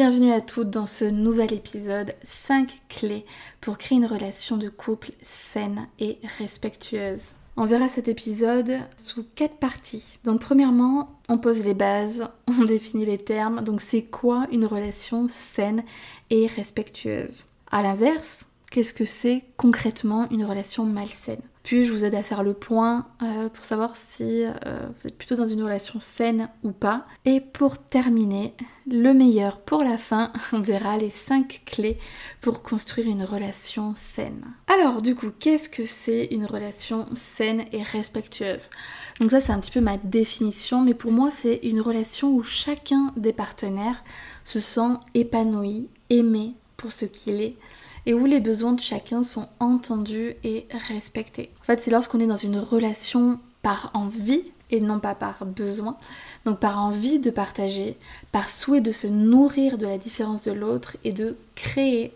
Bienvenue à toutes dans ce nouvel épisode 5 clés pour créer une relation de couple saine et respectueuse. On verra cet épisode sous quatre parties. Donc premièrement, on pose les bases, on définit les termes. Donc c'est quoi une relation saine et respectueuse? À l'inverse, qu'est-ce que c'est concrètement une relation malsaine? Puis je vous aide à faire le point euh, pour savoir si euh, vous êtes plutôt dans une relation saine ou pas. Et pour terminer, le meilleur pour la fin, on verra les 5 clés pour construire une relation saine. Alors du coup, qu'est-ce que c'est une relation saine et respectueuse? Donc ça c'est un petit peu ma définition, mais pour moi c'est une relation où chacun des partenaires se sent épanoui, aimé pour ce qu'il est et où les besoins de chacun sont entendus et respectés. En fait, c'est lorsqu'on est dans une relation par envie et non pas par besoin, donc par envie de partager, par souhait de se nourrir de la différence de l'autre et de créer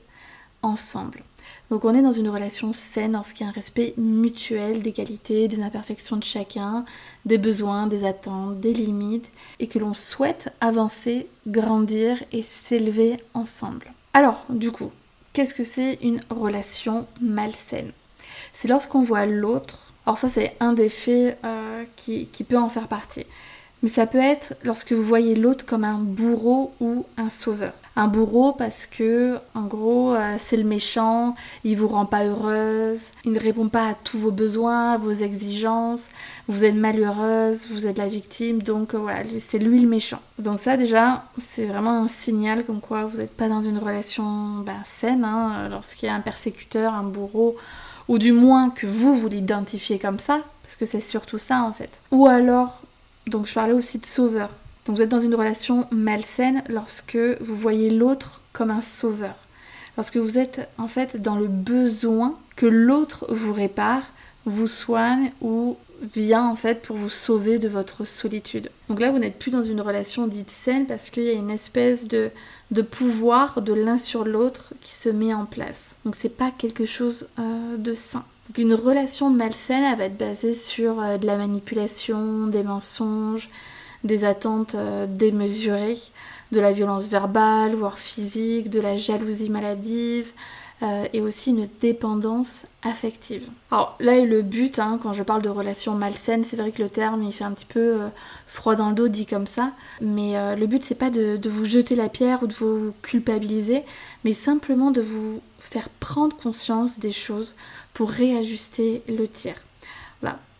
ensemble. Donc on est dans une relation saine lorsqu'il y a un respect mutuel des qualités, des imperfections de chacun, des besoins, des attentes, des limites, et que l'on souhaite avancer, grandir et s'élever ensemble. Alors, du coup, Qu'est-ce que c'est une relation malsaine? C'est lorsqu'on voit l'autre, alors ça c'est un des faits euh, qui, qui peut en faire partie, mais ça peut être lorsque vous voyez l'autre comme un bourreau ou un sauveur un bourreau parce que en gros euh, c'est le méchant, il vous rend pas heureuse, il ne répond pas à tous vos besoins, à vos exigences, vous êtes malheureuse, vous êtes la victime, donc euh, voilà, c'est lui le méchant. Donc ça déjà c'est vraiment un signal comme quoi vous n'êtes pas dans une relation ben, saine, hein, lorsqu'il y a un persécuteur, un bourreau, ou du moins que vous vous l'identifiez comme ça, parce que c'est surtout ça en fait. Ou alors, donc je parlais aussi de sauveur. Donc vous êtes dans une relation malsaine lorsque vous voyez l'autre comme un sauveur. Lorsque vous êtes en fait dans le besoin que l'autre vous répare, vous soigne ou vient en fait pour vous sauver de votre solitude. Donc là, vous n'êtes plus dans une relation dite saine parce qu'il y a une espèce de, de pouvoir de l'un sur l'autre qui se met en place. Donc c'est pas quelque chose euh, de sain. Donc une relation malsaine, va être basée sur euh, de la manipulation, des mensonges, des attentes euh, démesurées, de la violence verbale, voire physique, de la jalousie maladive, euh, et aussi une dépendance affective. Alors là est le but, hein, quand je parle de relations malsaines, c'est vrai que le terme il fait un petit peu euh, froid dans le dos dit comme ça, mais le but c'est pas de, de, vous jeter la pierre ou de vous culpabiliser, mais simplement de vous faire prendre conscience des choses pour réajuster le tir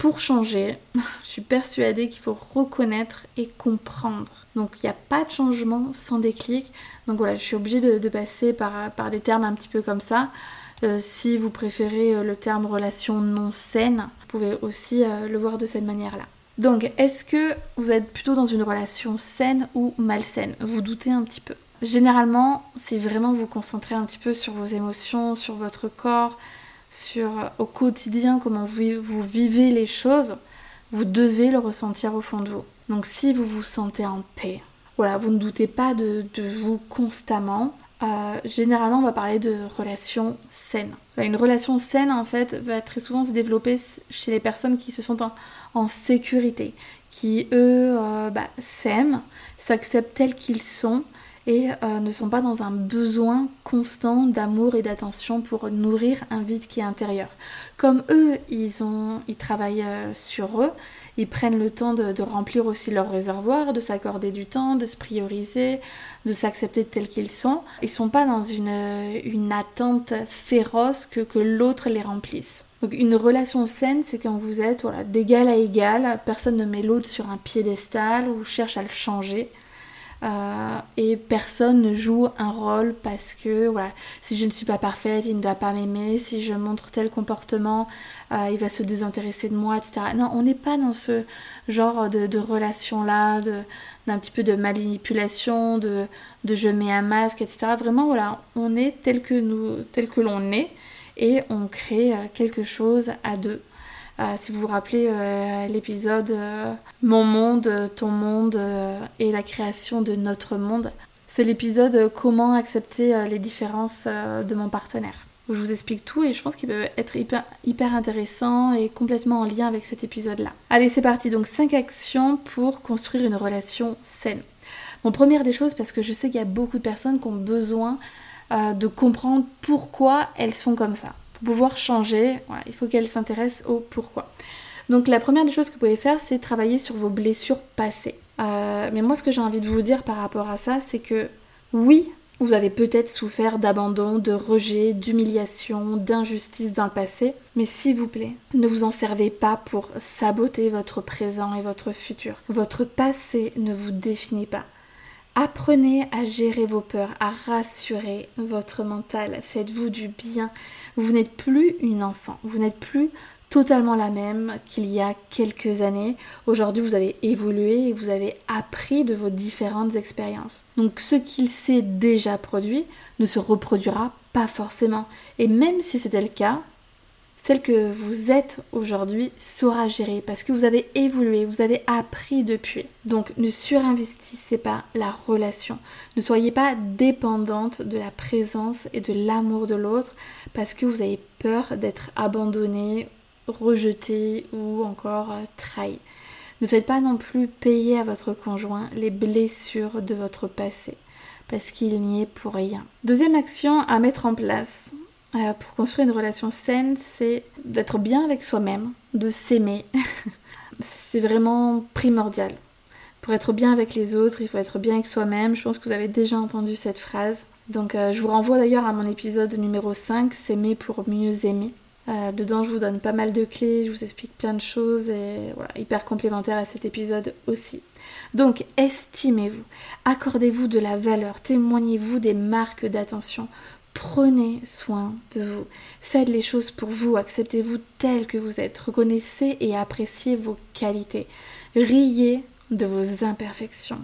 pour changer, je suis persuadée qu'il faut reconnaître et comprendre. Donc il n'y a pas de changement sans déclic. Donc voilà, je suis obligée de, passer par, des termes un petit peu comme ça. Euh, si vous préférez euh, le terme relation non saine, vous pouvez aussi euh, le voir de cette manière-là. Donc, est-ce que vous êtes plutôt dans une relation saine ou malsaine? Vous doutez un petit peu. Généralement, c'est vraiment vous concentrer un petit peu sur vos émotions, sur votre corps, sur au quotidien comment vous, vivez les choses, vous devez le ressentir au fond de vous. Donc si vous vous sentez en paix, voilà, vous ne doutez pas de, vous constamment. Euh, généralement, on va parler de relations saines. Une relation saine, en fait, va très souvent se développer chez les personnes qui se sentent en, sécurité, qui, eux, euh, bah, s'aiment, s'acceptent tels qu'ils sont, et euh, ne sont pas dans un besoin constant d'amour et d'attention pour nourrir un vide qui est intérieur. Comme eux, ils, ont, ils travaillent euh, sur eux, ils prennent le temps de, remplir aussi leur réservoir, de s'accorder du temps, de se prioriser, de s'accepter tels qu'ils sont. Ils sont pas dans une, une attente féroce que, que l'autre les remplisse. Donc une relation saine, c'est quand vous êtes voilà, d'égal à égal, personne ne met l'autre sur un piédestal ou cherche à le changer. Euh, et personne ne joue un rôle parce que voilà, si je ne suis pas parfaite, il ne va pas m'aimer, si je montre tel comportement, euh, il va se désintéresser de moi, etc. Non, on n'est pas dans ce genre de, relation-là, d'un petit peu de manipulation, de, de je mets un masque, etc. Vraiment, on est tel que nous, tel que l'on est, et on crée quelque chose à deux. Euh, si vous vous rappelez euh, l'épisode euh, Mon monde, ton monde et la création de notre monde, c'est l'épisode Comment accepter les différences de mon partenaire. Je vous explique tout et je pense qu'il peut être hyper, hyper intéressant et complètement en lien avec cet épisode-là. Allez, c'est parti. Donc 5 actions pour construire une relation saine. Bon, première des choses, parce que je sais qu'il y a beaucoup de personnes qui ont besoin de comprendre pourquoi elles sont comme ça pouvoir changer, il faut qu'elle s'intéresse au pourquoi. Donc la première des choses que vous pouvez faire, c'est travailler sur vos blessures passées. Euh, mais moi, ce que j'ai envie de vous dire par rapport à ça, c'est que oui, vous avez peut-être souffert d'abandon, de rejet, d'humiliation, d'injustice dans le passé, mais s'il vous plaît, ne vous en servez pas pour saboter votre présent et votre futur. Votre passé ne vous définit pas. Apprenez à gérer vos peurs, à rassurer votre mental. Faites-vous du bien. Vous n'êtes plus une enfant. Vous n'êtes plus totalement la même qu'il y a quelques années. Aujourd'hui, vous avez évolué et vous avez appris de vos différentes expériences. Donc, ce qu'il s'est déjà produit ne se reproduira pas forcément. Et même si c'était le cas, celle que vous êtes aujourd'hui saura gérer parce que vous avez évolué, vous avez appris depuis. Donc ne surinvestissez pas la relation. Ne soyez pas dépendante de la présence et de l'amour de l'autre parce que vous avez peur d'être abandonné, rejeté ou encore euh, trahi. Ne faites pas non plus payer à votre conjoint les blessures de votre passé parce qu'il n'y est pour rien. Deuxième action à mettre en place, euh, pour construire une relation saine, c'est d'être bien avec soi-même, de s'aimer. c'est vraiment primordial. Pour être bien avec les autres, il faut être bien avec soi-même. Je pense que vous avez déjà entendu cette phrase. Donc euh, je vous renvoie d'ailleurs à mon épisode numéro 5, S'aimer pour mieux aimer. Euh, dedans, je vous donne pas mal de clés, je vous explique plein de choses et voilà, hyper complémentaire à cet épisode aussi. Donc, estimez-vous, accordez-vous de la valeur, témoignez-vous des marques d'attention, Prenez soin de vous. Faites les choses pour vous. Acceptez-vous tel que vous êtes. Reconnaissez et appréciez vos qualités. Riez de vos imperfections.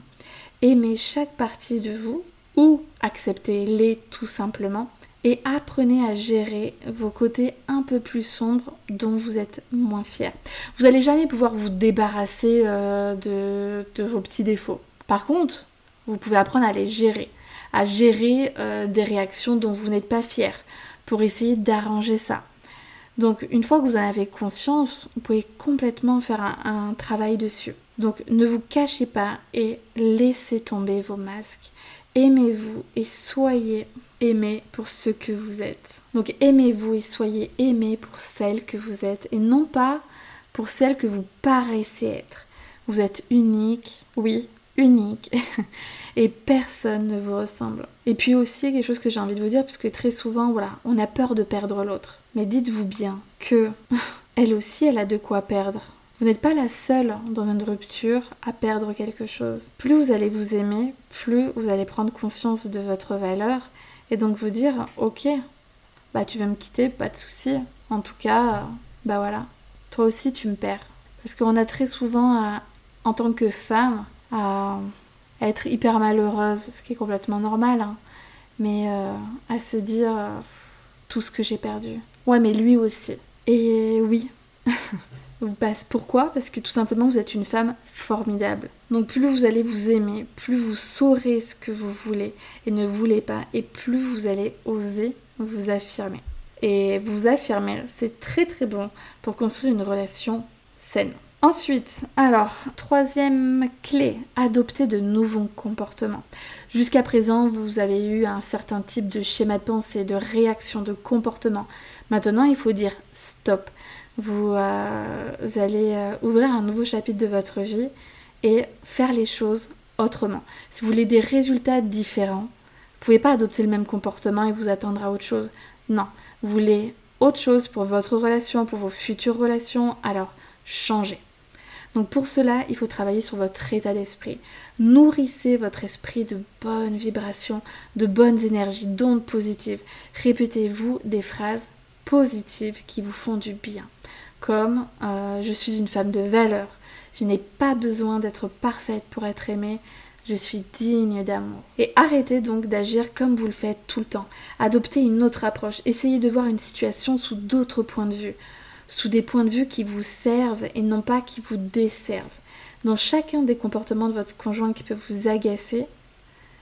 Aimez chaque partie de vous ou acceptez-les tout simplement. Et apprenez à gérer vos côtés un peu plus sombres dont vous êtes moins fier. Vous n'allez jamais pouvoir vous débarrasser euh, de, de vos petits défauts. Par contre, vous pouvez apprendre à les gérer à gérer euh, des réactions dont vous n'êtes pas fier pour essayer d'arranger ça. Donc une fois que vous en avez conscience, vous pouvez complètement faire un, travail dessus. Donc ne vous cachez pas et laissez tomber vos masques. Aimez-vous et soyez aimé pour ce que vous êtes. Donc aimez-vous et soyez aimé pour celle que vous êtes et non pas pour celle que vous paraissez être. Vous êtes unique, oui, unique. et personne ne vous ressemble. Et puis aussi quelque chose que j'ai envie de vous dire, puisque très souvent, voilà, on a peur de perdre l'autre. Mais dites-vous bien que elle aussi, elle a de quoi perdre. Vous n'êtes pas la seule dans une rupture à perdre quelque chose. Plus vous allez vous aimer, plus vous allez prendre conscience de votre valeur et donc vous dire, ok, bah tu veux me quitter, pas de souci. En tout cas, bah voilà, toi aussi tu me perds. Parce qu'on a très souvent, en tant que femme, à être hyper malheureuse, ce qui est complètement normal, hein. mais euh, à se dire euh, tout ce que j'ai perdu. Ouais, mais lui aussi. Et oui, vous passe. Pourquoi? Parce que tout simplement, vous êtes une femme formidable. Donc plus vous allez vous aimer, plus vous saurez ce que vous voulez et ne voulez pas, et plus vous allez oser vous affirmer. Et vous affirmer, c'est très très bon pour construire une relation saine. Ensuite, alors, troisième clé, adopter de nouveaux comportements. Jusqu'à présent, vous avez eu un certain type de schéma de pensée, de réaction, de comportement. Maintenant, il faut dire stop. Vous, euh, allez euh, ouvrir un nouveau chapitre de votre vie et faire les choses autrement. Si vous voulez des résultats différents, vous ne pouvez pas adopter le même comportement et vous attendre à autre chose. Non, vous voulez autre chose pour votre relation, pour vos futures relations, alors changez. Donc pour cela, il faut travailler sur votre état d'esprit. Nourrissez votre esprit de bonnes vibrations, de bonnes énergies, d'ondes positives. Répétez-vous des phrases positives qui vous font du bien. Comme euh, je suis une femme de valeur, je n'ai pas besoin d'être parfaite pour être aimée, je suis digne d'amour. Et arrêtez donc d'agir comme vous le faites tout le temps. Adoptez une autre approche. Essayez de voir une situation sous d'autres points de vue. Sous des points de vue qui vous servent et non pas qui vous desservent. Dans chacun des comportements de votre conjoint qui peut vous agacer,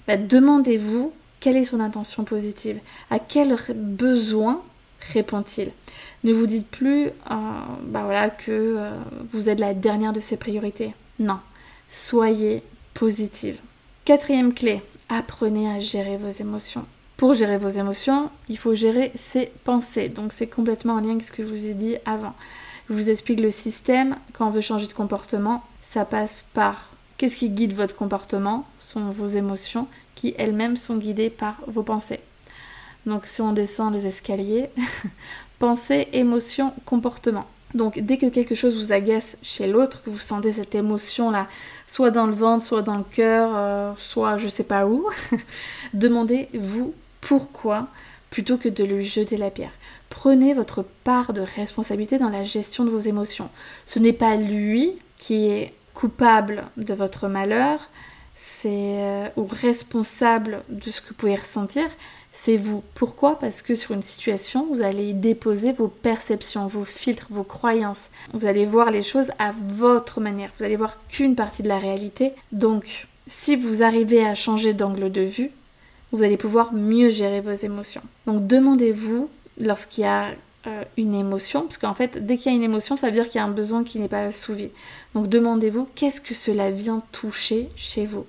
bah, demandez-vous quelle est son intention positive. À quel besoin répond-il? Ne vous dites plus euh, bah que euh, vous êtes la dernière de ses priorités. Non. Soyez positive. Quatrième clé, apprenez à gérer vos émotions. Pour gérer vos émotions, il faut gérer ses pensées. Donc c'est complètement en lien avec ce que je vous ai dit avant. Je vous explique le système. Quand on veut changer de comportement, ça passe par qu'est-ce qui guide votre comportement sont vos émotions qui elles-mêmes sont guidées par vos pensées. Donc si on descend les escaliers, pensée, émotion, comportement. Donc dès que quelque chose vous agace chez l'autre, que vous sentez cette émotion-là, soit dans le ventre, soit dans le cœur, euh, soit je sais pas où, demandez-vous pourquoi plutôt que de lui jeter la pierre. Prenez votre part de responsabilité dans la gestion de vos émotions. Ce n'est pas lui qui est coupable de votre malheur, c'est euh, ou responsable de ce que vous pouvez ressentir, c'est vous. Pourquoi? Parce que sur une situation, vous allez déposer vos perceptions, vos filtres, vos croyances. Vous allez voir les choses à votre manière. Vous allez voir qu'une partie de la réalité. Donc, si vous arrivez à changer d'angle de vue, vous allez pouvoir mieux gérer vos émotions. Donc, demandez-vous lorsqu'il y a euh, une émotion, parce qu'en fait, dès qu'il y a une émotion, ça veut dire qu'il y a un besoin qui n'est pas assouvi. Donc, demandez-vous qu'est-ce que cela vient toucher chez vous?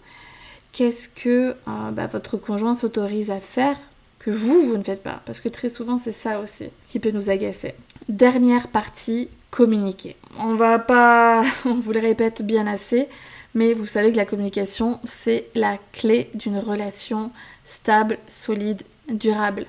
Qu'est-ce que euh, bah, votre conjoint s'autorise à faire que vous, vous ne faites pas? Parce que très souvent, c'est ça aussi qui peut nous agacer. Dernière partie, communiquer. On va pas, on vous le répète bien assez, mais vous savez que la communication, c'est la clé d'une relation stable, solide, durable.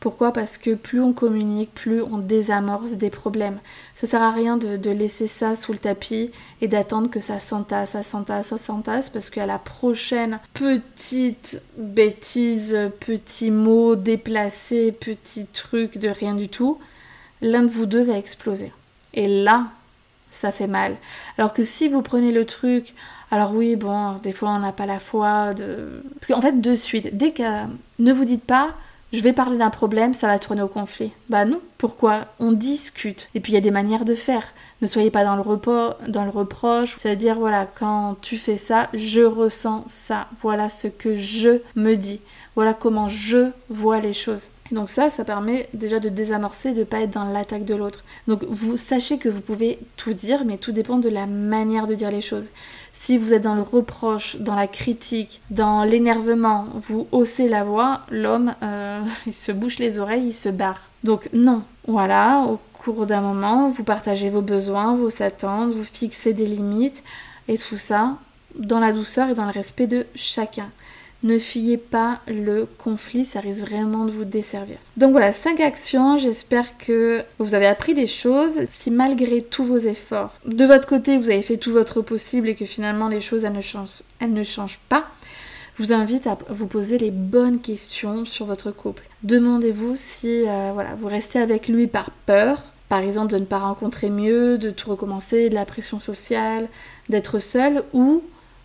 Pourquoi? Parce que plus on communique, plus on désamorce des problèmes. Ça sert à rien de, laisser ça sous le tapis et d'attendre que ça s'entasse, ça s'entasse, ça s'entasse, parce qu'à la prochaine petite bêtise, petit mot déplacé, petit truc de rien du tout, l'un de vous deux va exploser. Et là, ça fait mal. Alors que si vous prenez le truc, alors oui, bon, des fois on n'a pas la foi de... Parce fait, de suite, dès que... Ne vous dites pas je vais parler d'un problème, ça va tourner au conflit. Bah non, pourquoi? On discute. Et puis il y a des manières de faire. Ne soyez pas dans le, dans le reproche, c'est-à-dire voilà, quand tu fais ça, je ressens ça. Voilà ce que je me dis. Voilà comment je vois les choses. Donc ça, ça permet déjà de désamorcer, de ne pas être dans l'attaque de l'autre. Donc vous sachez que vous pouvez tout dire, mais tout dépend de la manière de dire les choses. Si vous êtes dans le reproche, dans la critique, dans l'énervement, vous haussez la voix, l'homme, euh, il se bouche les oreilles, il se barre. Donc non, voilà, au cours d'un moment, vous partagez vos besoins, vos attentes, vous fixez des limites, et tout ça dans la douceur et dans le respect de chacun. Ne fuyez pas le conflit, ça risque vraiment de vous desservir. Donc voilà, 5 actions, j'espère que vous avez appris des choses. Si malgré tous vos efforts, de votre côté, vous avez fait tout votre possible et que finalement les choses, ne changent, elles ne changent pas, je vous invite à vous poser les bonnes questions sur votre couple. Demandez-vous si euh, vous restez avec lui par peur, par exemple de ne pas rencontrer mieux, de tout recommencer, de la pression sociale, d'être seul, ou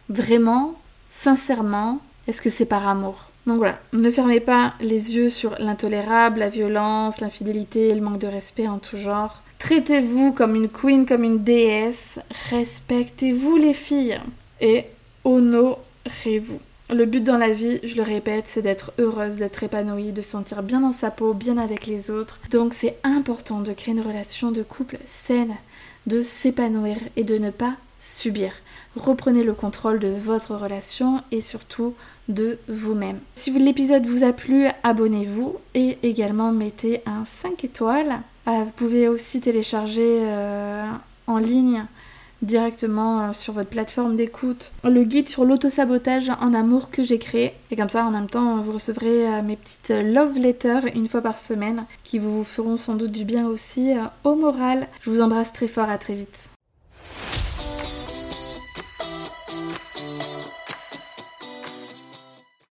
vraiment, sincèrement, est-ce que c'est par amour? Donc voilà, ne fermez pas les yeux sur l'intolérable, la violence, l'infidélité le manque de respect en tout genre. Traitez-vous comme une queen, comme une déesse. Respectez-vous les filles. Et honorez-vous. Le but dans la vie, je le répète, c'est d'être heureuse, d'être épanouie, de sentir bien dans sa peau, bien avec les autres. Donc c'est important de créer une relation de couple saine, de s'épanouir et de ne pas subir. Reprenez le contrôle de votre relation et surtout de vous-même. Si l'épisode vous a plu, abonnez-vous et également mettez un 5 étoiles. Ah, vous pouvez aussi télécharger euh, en ligne directement euh, sur votre plateforme d'écoute le guide sur l'autosabotage en amour que j'ai créé. Et comme ça, en même temps, vous recevrez euh, mes petites love letters une fois par semaine qui vous feront sans doute du bien aussi au moral. Je vous embrasse très fort, à très vite.